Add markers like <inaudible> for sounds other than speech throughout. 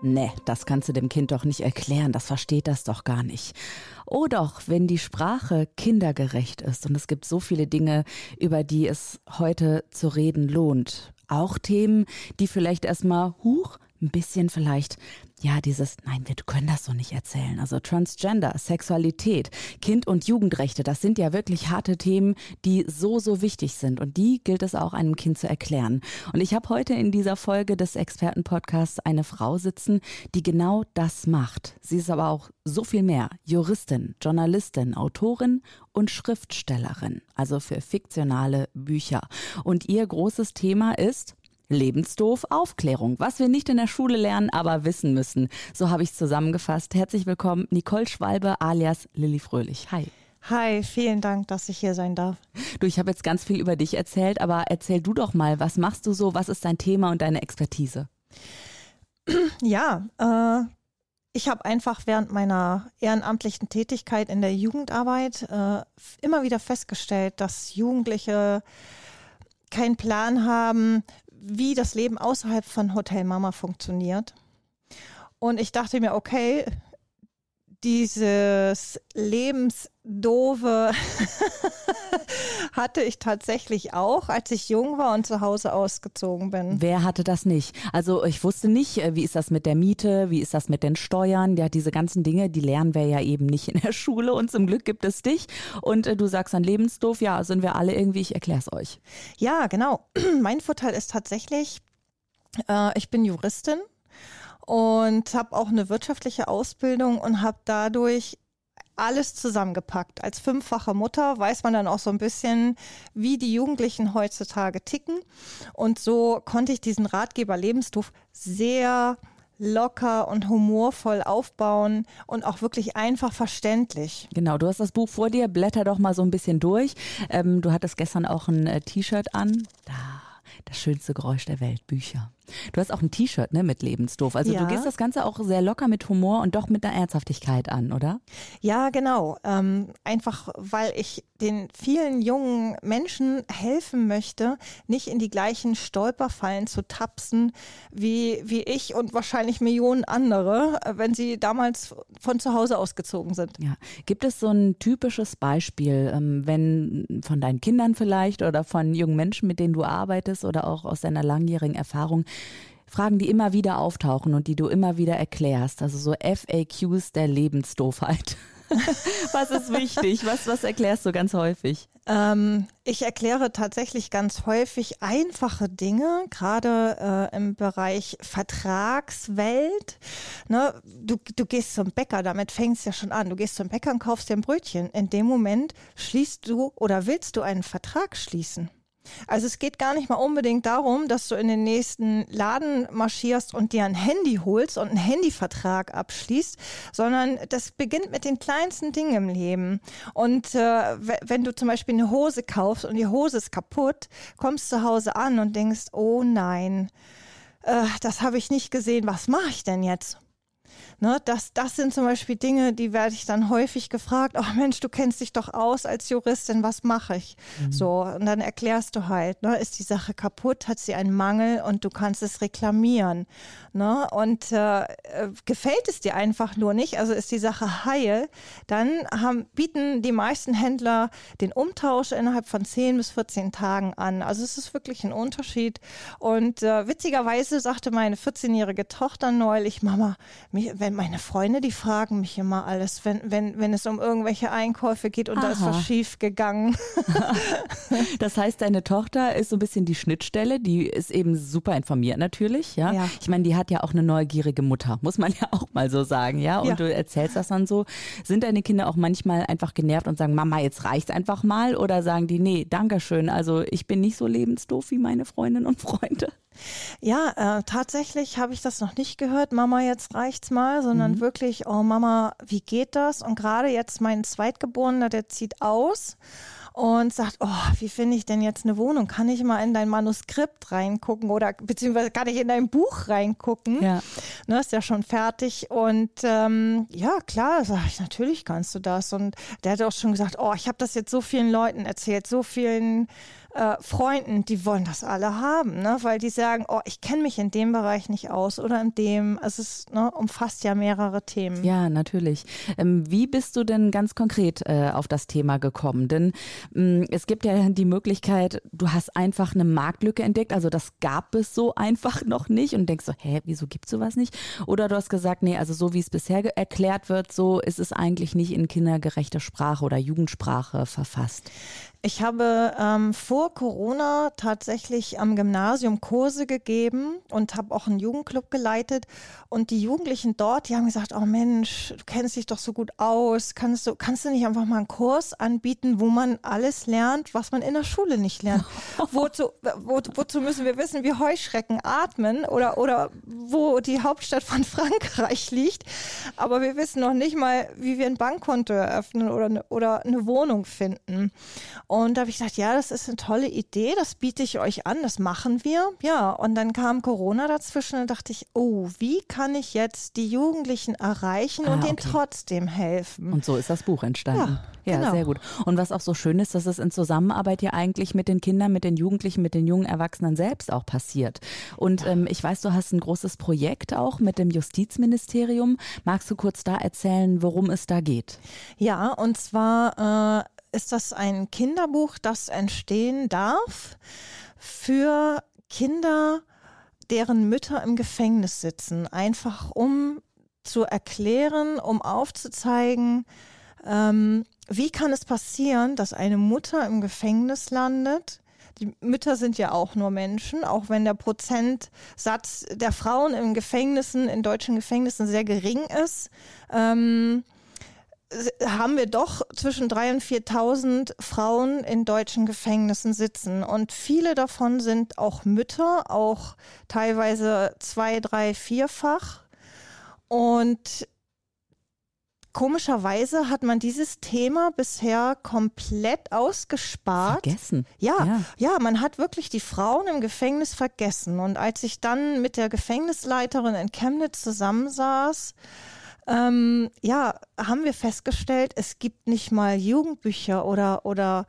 Nee, das kannst du dem Kind doch nicht erklären, das versteht das doch gar nicht. Oh doch, wenn die Sprache kindergerecht ist und es gibt so viele Dinge, über die es heute zu reden lohnt. Auch Themen, die vielleicht erstmal, huch, ein bisschen vielleicht, ja, dieses, nein, wir können das so nicht erzählen. Also Transgender, Sexualität, Kind- und Jugendrechte, das sind ja wirklich harte Themen, die so, so wichtig sind. Und die gilt es auch einem Kind zu erklären. Und ich habe heute in dieser Folge des Expertenpodcasts eine Frau sitzen, die genau das macht. Sie ist aber auch so viel mehr. Juristin, Journalistin, Autorin und Schriftstellerin, also für fiktionale Bücher. Und ihr großes Thema ist Lebensdoof Aufklärung, was wir nicht in der Schule lernen, aber wissen müssen. So habe ich es zusammengefasst. Herzlich willkommen, Nicole Schwalbe alias Lilly Fröhlich. Hi. Hi, vielen Dank, dass ich hier sein darf. Du, ich habe jetzt ganz viel über dich erzählt, aber erzähl du doch mal, was machst du so, was ist dein Thema und deine Expertise? <clears throat> Ja, äh, ich habe einfach während meiner ehrenamtlichen Tätigkeit in der Jugendarbeit äh, immer wieder festgestellt, dass Jugendliche keinen Plan haben, wie das Leben außerhalb von Hotel Mama funktioniert. Und ich dachte mir, okay, dieses lebensdove <laughs> hatte ich tatsächlich auch, als ich jung war und zu Hause ausgezogen bin. Wer hatte das nicht? Also ich wusste nicht, äh, wie ist das mit der Miete, wie ist das mit den Steuern, ja diese ganzen Dinge, die lernen wir ja eben nicht in der Schule und zum Glück gibt es dich und äh, du sagst dann lebensdoof, ja, sind wir alle irgendwie, ich erkläre es euch. Ja, genau. <clears throat> Mein Vorteil ist tatsächlich, äh, ich bin Juristin und habe auch eine wirtschaftliche Ausbildung und habe dadurch alles zusammengepackt. Als fünffache Mutter weiß man dann auch so ein bisschen, wie die Jugendlichen heutzutage ticken. Und so konnte ich diesen Ratgeber Lebensdorf sehr locker und humorvoll aufbauen und auch wirklich einfach verständlich. Genau, du hast das Buch vor dir, blätter doch mal so ein bisschen durch. Ähm, du hattest gestern auch ein äh, T-Shirt an. Da das schönste Geräusch der Welt, Bücher. Du hast auch ein T-Shirt ne, mit Lebensdoof. Also ja. du gehst das Ganze auch sehr locker mit Humor und doch mit einer Ernsthaftigkeit an, oder? Ja, genau. Ähm, einfach weil ich den vielen jungen Menschen helfen möchte, nicht in die gleichen Stolperfallen zu tapsen wie, wie ich und wahrscheinlich Millionen andere, äh, wenn sie damals von zu Hause ausgezogen sind. Ja. Gibt es so ein typisches Beispiel, ähm, wenn von deinen Kindern vielleicht oder von jungen Menschen, mit denen du arbeitest oder auch aus deiner langjährigen Erfahrung, Fragen, die immer wieder auftauchen und die du immer wieder erklärst. Also so FAQs der Lebensdoofheit. <laughs> was ist wichtig? Was, was erklärst du ganz häufig? Ähm, ich erkläre tatsächlich ganz häufig einfache Dinge, gerade äh, im Bereich Vertragswelt. Ne, du, du gehst zum Bäcker, damit fängt es ja schon an. Du gehst zum Bäcker und kaufst dir ein Brötchen. In dem Moment schließt du oder willst du einen Vertrag schließen. Also es geht gar nicht mal unbedingt darum, dass du in den nächsten Laden marschierst und dir ein Handy holst und einen Handyvertrag abschließt, sondern das beginnt mit den kleinsten Dingen im Leben. Und äh, wenn du zum Beispiel eine Hose kaufst und die Hose ist kaputt, kommst zu Hause an und denkst, oh nein, äh, das habe ich nicht gesehen, was mache ich denn jetzt? Ne, das, das sind zum Beispiel Dinge, die werde ich dann häufig gefragt. Oh Mensch, du kennst dich doch aus als Juristin, was mache ich? Mhm. So, und dann erklärst du halt, ne, ist die Sache kaputt, hat sie einen Mangel und du kannst es reklamieren. Ne? Und äh, äh, gefällt es dir einfach nur nicht, also ist die Sache heil, dann haben, bieten die meisten Händler den Umtausch innerhalb von 10 bis 14 Tagen an. Also es ist wirklich ein Unterschied. Und äh, witzigerweise sagte meine 14-jährige Tochter neulich, Mama, mich, wenn meine Freunde, die fragen mich immer alles, wenn, wenn, wenn es um irgendwelche Einkäufe geht und Aha. da ist was schief gegangen. <laughs> das heißt, deine Tochter ist so ein bisschen die Schnittstelle, die ist eben super informiert natürlich, ja. ja. Ich meine, die hat ja auch eine neugierige Mutter, muss man ja auch mal so sagen, ja. Und ja. du erzählst das dann so. Sind deine Kinder auch manchmal einfach genervt und sagen, Mama, jetzt reicht's einfach mal? Oder sagen die, nee, Dankeschön, also ich bin nicht so lebensdoof wie meine Freundinnen und Freunde? Ja, äh, tatsächlich habe ich das noch nicht gehört, Mama, jetzt reicht's mal, sondern mhm. wirklich, oh Mama, wie geht das? Und gerade jetzt mein Zweitgeborener, der zieht aus. und sagt, oh, wie finde ich denn jetzt eine Wohnung? Kann ich mal in dein Manuskript reingucken oder beziehungsweise kann ich in dein Buch reingucken? Ja. Ne, ist ja schon fertig. Und ähm, ja, klar, sage ich, natürlich kannst du das. Und der hat auch schon gesagt, oh, ich habe das jetzt so vielen Leuten erzählt, so vielen äh, Freunden, die wollen das alle haben, ne? weil die sagen, oh, ich kenne mich in dem Bereich nicht aus oder in dem. Es ne, umfasst ja mehrere Themen. Ja, natürlich. Ähm, wie bist du denn ganz konkret äh, auf das Thema gekommen? Denn ähm, es gibt ja die Möglichkeit, du hast einfach eine Marktlücke entdeckt, also das gab es so einfach noch nicht und denkst so, hä, wieso gibt es sowas nicht? Oder du hast gesagt, nee, also so wie es bisher erklärt wird, so ist es eigentlich nicht in kindergerechter Sprache oder Jugendsprache verfasst. Ich habe ähm, vor Corona tatsächlich am Gymnasium Kurse gegeben und habe auch einen Jugendclub geleitet. Und die Jugendlichen dort, die haben gesagt, oh Mensch, du kennst dich doch so gut aus. Kannst du, kannst du nicht einfach mal einen Kurs anbieten, wo man alles lernt, was man in der Schule nicht lernt? <laughs> wozu, wo, wozu müssen wir wissen, wie Heuschrecken atmen oder, oder wo die Hauptstadt von <laughs> Frankreich liegt? Aber wir wissen noch nicht mal, wie wir ein Bankkonto eröffnen oder, ne, oder eine Wohnung finden. Und da habe ich gesagt, ja, das ist eine tolle Idee, das biete ich euch an, das machen wir. Ja, und dann kam Corona dazwischen und dachte ich, oh, wie kann ich jetzt die Jugendlichen erreichen ah, und okay. denen trotzdem helfen? Und so ist das Buch entstanden. Ja, ja genau. sehr gut. Und was auch so schön ist, dass es in Zusammenarbeit ja eigentlich mit den Kindern, mit den Jugendlichen, mit den jungen Erwachsenen selbst auch passiert. Und ähm, ich weiß, du hast ein großes Projekt auch mit dem Justizministerium. Magst du kurz da erzählen, worum es da geht? Ja, und zwar äh, ist das ein Kinderbuch, das entstehen darf für Kinder, deren Mütter im Gefängnis sitzen, einfach um zu erklären, um aufzuzeigen, ähm, wie kann es passieren, dass eine Mutter im Gefängnis landet. Die Mütter sind ja auch nur Menschen, auch wenn der Prozentsatz der Frauen in Gefängnissen, in deutschen Gefängnissen sehr gering ist. Ähm, haben wir doch zwischen 3.000 und 4.000 Frauen in deutschen Gefängnissen sitzen. Und viele davon sind auch Mütter, auch teilweise zwei, drei, vierfach. Und komischerweise hat man dieses Thema bisher komplett ausgespart. Vergessen. Ja, ja, ja, man hat wirklich die Frauen im Gefängnis vergessen. Und als ich dann mit der Gefängnisleiterin in Chemnitz zusammensaß, ähm, ja, haben wir festgestellt, es gibt nicht mal Jugendbücher oder, oder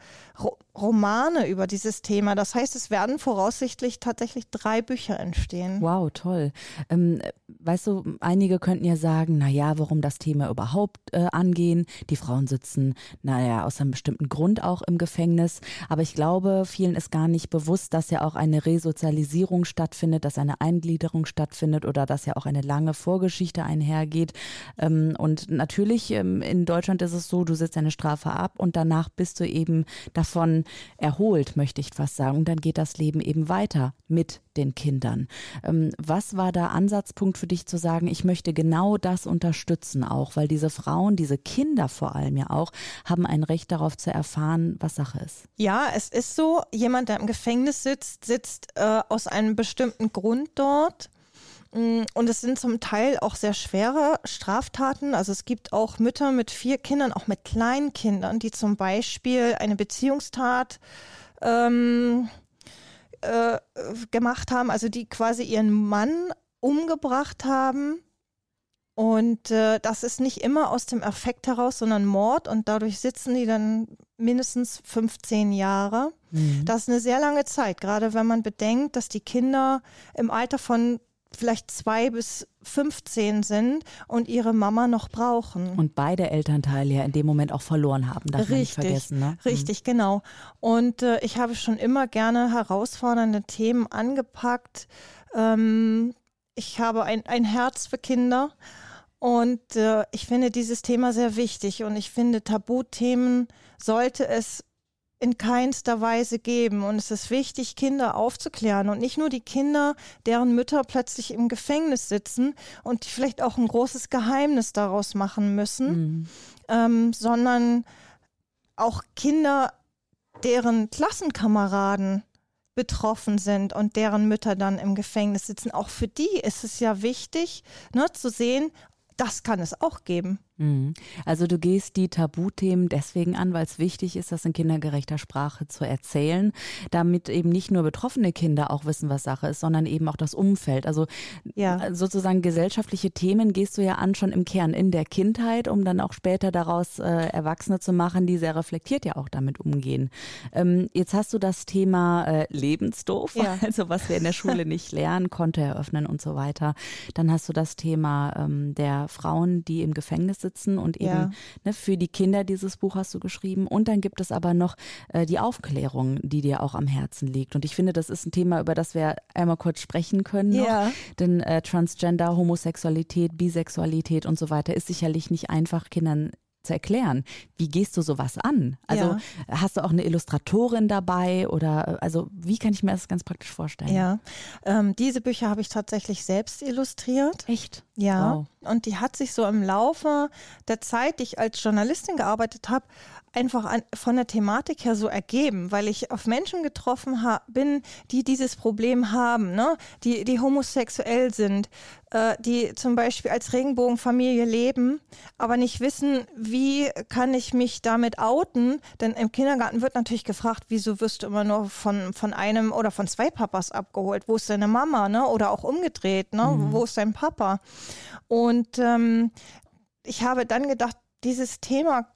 Romane über dieses Thema. Das heißt, es werden voraussichtlich tatsächlich drei Bücher entstehen. Wow, toll. Ähm, weißt du, einige könnten ja sagen, na ja, warum das Thema überhaupt äh, angehen? Die Frauen sitzen, naja, aus einem bestimmten Grund auch im Gefängnis. Aber ich glaube, vielen ist gar nicht bewusst, dass ja auch eine Resozialisierung stattfindet, dass eine Eingliederung stattfindet oder dass ja auch eine lange Vorgeschichte einhergeht. Ähm, und natürlich ähm, in Deutschland ist es so, du sitzt deine Strafe ab und danach bist du eben davon erholt, möchte ich fast sagen. Und dann geht das Leben eben weiter mit den Kindern. Ähm, was war da Ansatzpunkt für dich zu sagen, ich möchte genau das unterstützen auch, weil diese Frauen, diese Kinder vor allem ja auch, haben ein Recht darauf zu erfahren, was Sache ist. Ja, es ist so, jemand, der im Gefängnis sitzt, sitzt äh, aus einem bestimmten Grund dort. Mm, und es sind zum Teil auch sehr schwere Straftaten. Also es gibt auch Mütter mit vier Kindern, auch mit kleinen Kindern, die zum Beispiel eine Beziehungstat ähm, äh, gemacht haben, also die quasi ihren Mann umgebracht haben. Und äh, das ist nicht immer aus dem Affekt heraus, sondern Mord. Und dadurch sitzen die dann mindestens 15 Jahre. Mhm. Das ist eine sehr lange Zeit, gerade wenn man bedenkt, dass die Kinder im Alter von vielleicht zwei bis 15 sind und ihre Mama noch brauchen. Und beide Elternteile ja in dem Moment auch verloren haben, darf richtig, man nicht vergessen. Ne? Richtig, mhm. genau. Und äh, ich habe schon immer gerne herausfordernde Themen angepackt. Ähm, ich habe ein, ein Herz für Kinder und äh, ich finde dieses Thema sehr wichtig und ich finde Tabuthemen sollte es in keinster Weise geben. Und es ist wichtig, Kinder aufzuklären und nicht nur die Kinder, deren Mütter plötzlich im Gefängnis sitzen und die vielleicht auch ein großes Geheimnis daraus machen müssen, mhm. ähm, sondern auch Kinder, deren Klassenkameraden betroffen sind und deren Mütter dann im Gefängnis sitzen. Auch für die ist es ja wichtig, ne, zu sehen, das kann es auch geben. Mhm. Also du gehst die Tabuthemen deswegen an, weil es wichtig ist, das in kindergerechter Sprache zu erzählen, damit eben nicht nur betroffene Kinder auch wissen, was Sache ist, sondern eben auch das Umfeld. Also ja. sozusagen gesellschaftliche Themen gehst du ja an schon im Kern in der Kindheit, um dann auch später daraus äh, Erwachsene zu machen, die sehr reflektiert ja auch damit umgehen. Ähm, jetzt hast du das Thema äh, Lebensdoof, ja. <laughs> also was wir in der Schule nicht <laughs> lernen, Konto eröffnen und so weiter. Dann hast du das Thema ähm, der Frauen, die im Gefängnis sitzen sitzen und eben ja. ne, für die Kinder dieses Buch hast du geschrieben. Und dann gibt es aber noch äh, die Aufklärung, die dir auch am Herzen liegt. Und ich finde, das ist ein Thema, über das wir einmal kurz sprechen können. Noch. Ja. Denn äh, Transgender, Homosexualität, Bisexualität und so weiter ist sicherlich nicht einfach Kindern zu erklären. Wie gehst du sowas an? Also ja. hast du auch eine Illustratorin dabei oder also wie kann ich mir das ganz praktisch vorstellen? Ja, ähm, diese Bücher habe ich tatsächlich selbst illustriert. Echt? Ja. Wow. Und die hat sich so im Laufe der Zeit, die ich als Journalistin gearbeitet habe, einfach an, von der Thematik her so ergeben, weil ich auf Menschen getroffen bin, die dieses Problem haben, ne? die, die homosexuell sind, äh, die zum Beispiel als Regenbogenfamilie leben, aber nicht wissen, wie kann ich mich damit outen, denn im Kindergarten wird natürlich gefragt, wieso wirst du immer nur von, von einem oder von zwei Papas abgeholt, wo ist deine Mama, ne? oder auch umgedreht, ne? Mhm. wo ist dein Papa? Und ähm, ich habe dann gedacht, dieses Thema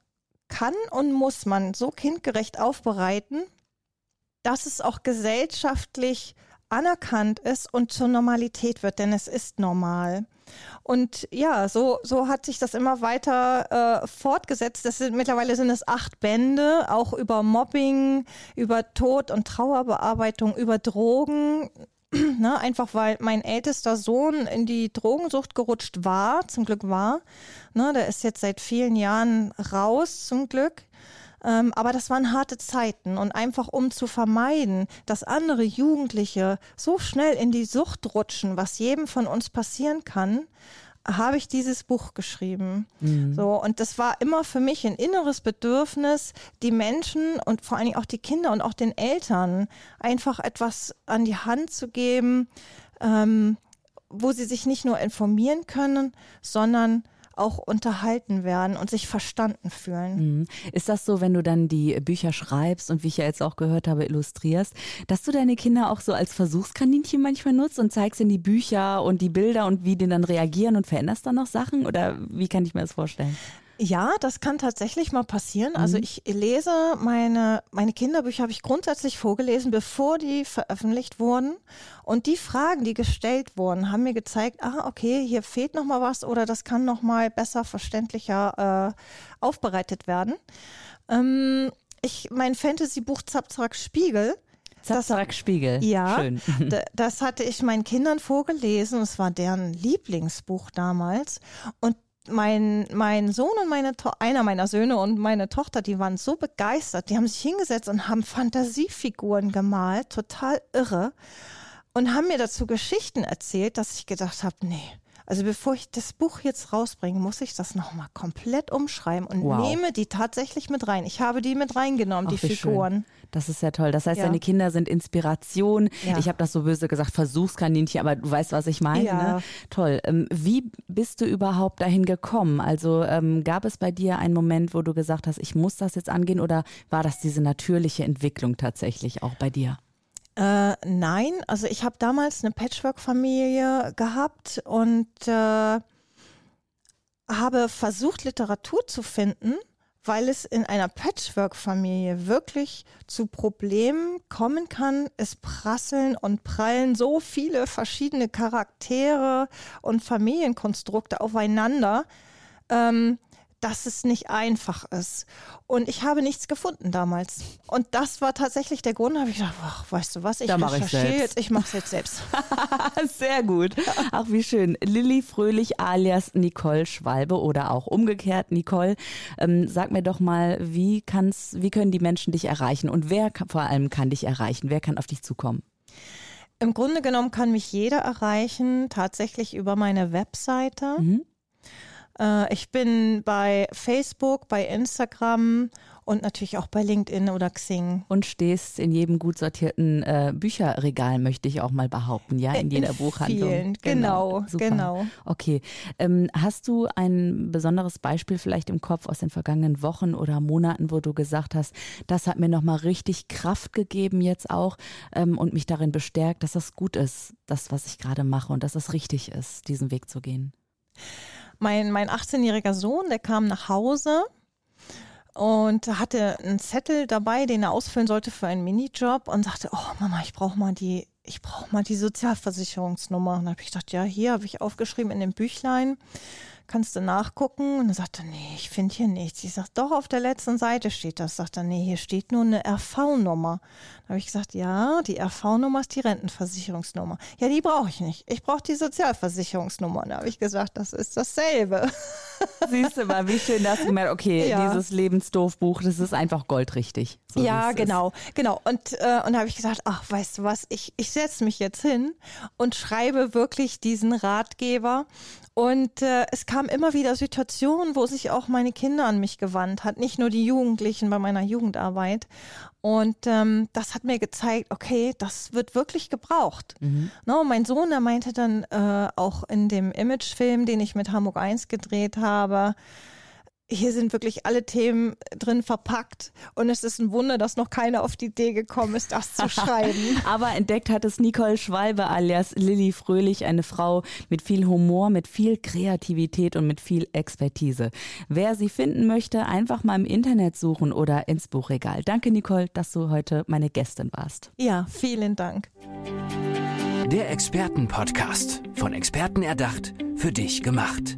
kann und muss man so kindgerecht aufbereiten, dass es auch gesellschaftlich anerkannt ist und zur Normalität wird, denn es ist normal. Und ja, so, so hat sich das immer weiter äh, fortgesetzt. Das sind, mittlerweile sind es acht Bände, auch über Mobbing, über Tod- und Trauerbearbeitung, über Drogen. <clears throat> ne, einfach weil mein ältester Sohn in die Drogensucht gerutscht war, zum Glück war. Ne, der ist jetzt seit vielen Jahren raus, zum Glück. Ähm, aber das waren harte Zeiten und einfach um zu vermeiden, dass andere Jugendliche so schnell in die Sucht rutschen, was jedem von uns passieren kann, habe ich dieses Buch geschrieben. Mhm. So, und das war immer für mich ein inneres Bedürfnis, die Menschen und vor allen Dingen auch die Kinder und auch den Eltern einfach etwas an die Hand zu geben, ähm, wo sie sich nicht nur informieren können, sondern auch unterhalten werden und sich verstanden fühlen. Mhm. Ist das so, wenn du dann die Bücher schreibst und wie ich ja jetzt auch gehört habe, illustrierst, dass du deine Kinder auch so als Versuchskaninchen manchmal nutzt und zeigst ihnen die Bücher und die Bilder und wie die dann reagieren und veränderst dann noch Sachen? Oder wie kann ich mir das vorstellen? Ja, das kann tatsächlich mal passieren. Also mhm. ich lese meine, meine Kinderbücher habe ich grundsätzlich vorgelesen, bevor die veröffentlicht wurden. Und die Fragen, die gestellt wurden, haben mir gezeigt, ah, okay, hier fehlt noch mal was oder das kann noch mal besser, verständlicher äh, aufbereitet werden. Ähm, ich, mein Fantasy-Buch Zapzrak Spiegel, Zapzarak Spiegel. Ja, Schön. <laughs> das hatte ich meinen Kindern vorgelesen. Es war deren Lieblingsbuch damals. Und mein, mein Sohn und meine to einer meiner Söhne und meine Tochter, die waren so begeistert, die haben sich hingesetzt und haben Fantasiefiguren gemalt, total irre, und haben mir dazu Geschichten erzählt, dass ich gedacht habe, nee, also bevor ich das Buch jetzt rausbringe, muss ich das nochmal komplett umschreiben und wow. nehme die tatsächlich mit rein. Ich habe die mit reingenommen, Ach, die Figuren. Schön. Das ist ja toll. Das heißt, ja. deine Kinder sind Inspiration. Ja. Ich habe das so böse gesagt, Versuchskaninchen, aber du weißt, was ich meine. Ja. Ne? Toll. Ähm, wie bist du überhaupt dahin gekommen? Also ähm, gab es bei dir einen Moment, wo du gesagt hast, ich muss das jetzt angehen oder war das diese natürliche Entwicklung tatsächlich auch bei dir? Äh, nein, also ich habe damals eine Patchwork-Familie gehabt und äh, habe versucht, Literatur zu finden, weil es in einer Patchwork-Familie wirklich zu Problemen kommen kann. Es prasseln und prallen so viele verschiedene Charaktere und Familienkonstrukte aufeinander. Ähm, dass es nicht einfach ist. Und ich habe nichts gefunden damals. Und das war tatsächlich der Grund, habe ich gedacht, ach, weißt du was, ich recherchiere jetzt, ich mache es jetzt selbst. <laughs> Sehr gut. Ach, wie schön. Lilly Fröhlich alias Nicole Schwalbe oder auch umgekehrt Nicole. Ähm, sag mir doch mal, wie, kann's, wie können die Menschen dich erreichen und wer kann, vor allem kann dich erreichen? Wer kann auf dich zukommen? Im Grunde genommen kann mich jeder erreichen, tatsächlich über meine Webseite. Mhm. Äh, ich bin bei Facebook, bei Instagram und natürlich auch bei LinkedIn oder Xing. Und stehst in jedem gut sortierten äh, Bücherregal, möchte ich auch mal behaupten, ja, in jeder in Buchhandlung. Vielen. Genau, Super. genau. Okay. Ähm, hast du ein besonderes Beispiel vielleicht im Kopf aus den vergangenen Wochen oder Monaten, wo du gesagt hast, das hat mir nochmal richtig Kraft gegeben jetzt auch ähm, und mich darin bestärkt, dass das gut ist, das, was ich gerade mache und dass es richtig ist, diesen Weg zu gehen? Mein, mein 18-jähriger Sohn, der kam nach Hause und hatte einen Zettel dabei, den er ausfüllen sollte für einen Minijob und sagte, oh Mama, ich brauche mal die, ich brauche mal die Sozialversicherungsnummer. Und da habe ich gedacht, ja, hier habe ich aufgeschrieben in dem Büchlein kannst du nachgucken? Und dann sagt er, nee, ich finde hier nichts. Ich sage, doch, auf der letzten Seite steht das. Sagt er, nee, hier steht nur eine RV-Nummer. Da habe ich gesagt, ja, die RV-Nummer ist die Rentenversicherungsnummer. Ja, die brauche ich nicht. Ich brauche die Sozialversicherungsnummer. Da habe ich gesagt, das ist dasselbe. <laughs> Siehst du mal, wie schön das gemerkt. Okay, ja. dieses Lebensdoofbuch, das ist einfach goldrichtig. So ja, genau, ist. genau. Und, äh, und da habe ich gesagt, ach, weißt du was, ich, ich setze mich jetzt hin und schreibe wirklich diesen Ratgeber und äh, es kam immer wieder Situationen, wo sich auch meine Kinder an mich gewandt hat, nicht nur die Jugendlichen bei meiner Jugendarbeit. Und ähm, das hat mir gezeigt, okay, das wird wirklich gebraucht. Mhm. No, mein Sohn, der meinte dann äh, auch in dem Imagefilm, den ich mit Hamburg 1 gedreht habe, hier sind wirklich alle Themen drin verpackt und es ist ein Wunder, dass noch keiner auf die Idee gekommen ist, das zu <laughs> schreiben. Aber entdeckt hat es Nicole Schwalbe alias Lilly Fröhlich, eine Frau mit viel Humor, mit viel Kreativität und mit viel Expertise. Wer sie finden möchte, einfach mal im Internet suchen oder ins Buchregal. Danke Nicole, dass du heute meine Gästin warst. Ja, vielen Dank. Der Expertenpodcast, von Experten erdacht, für dich gemacht.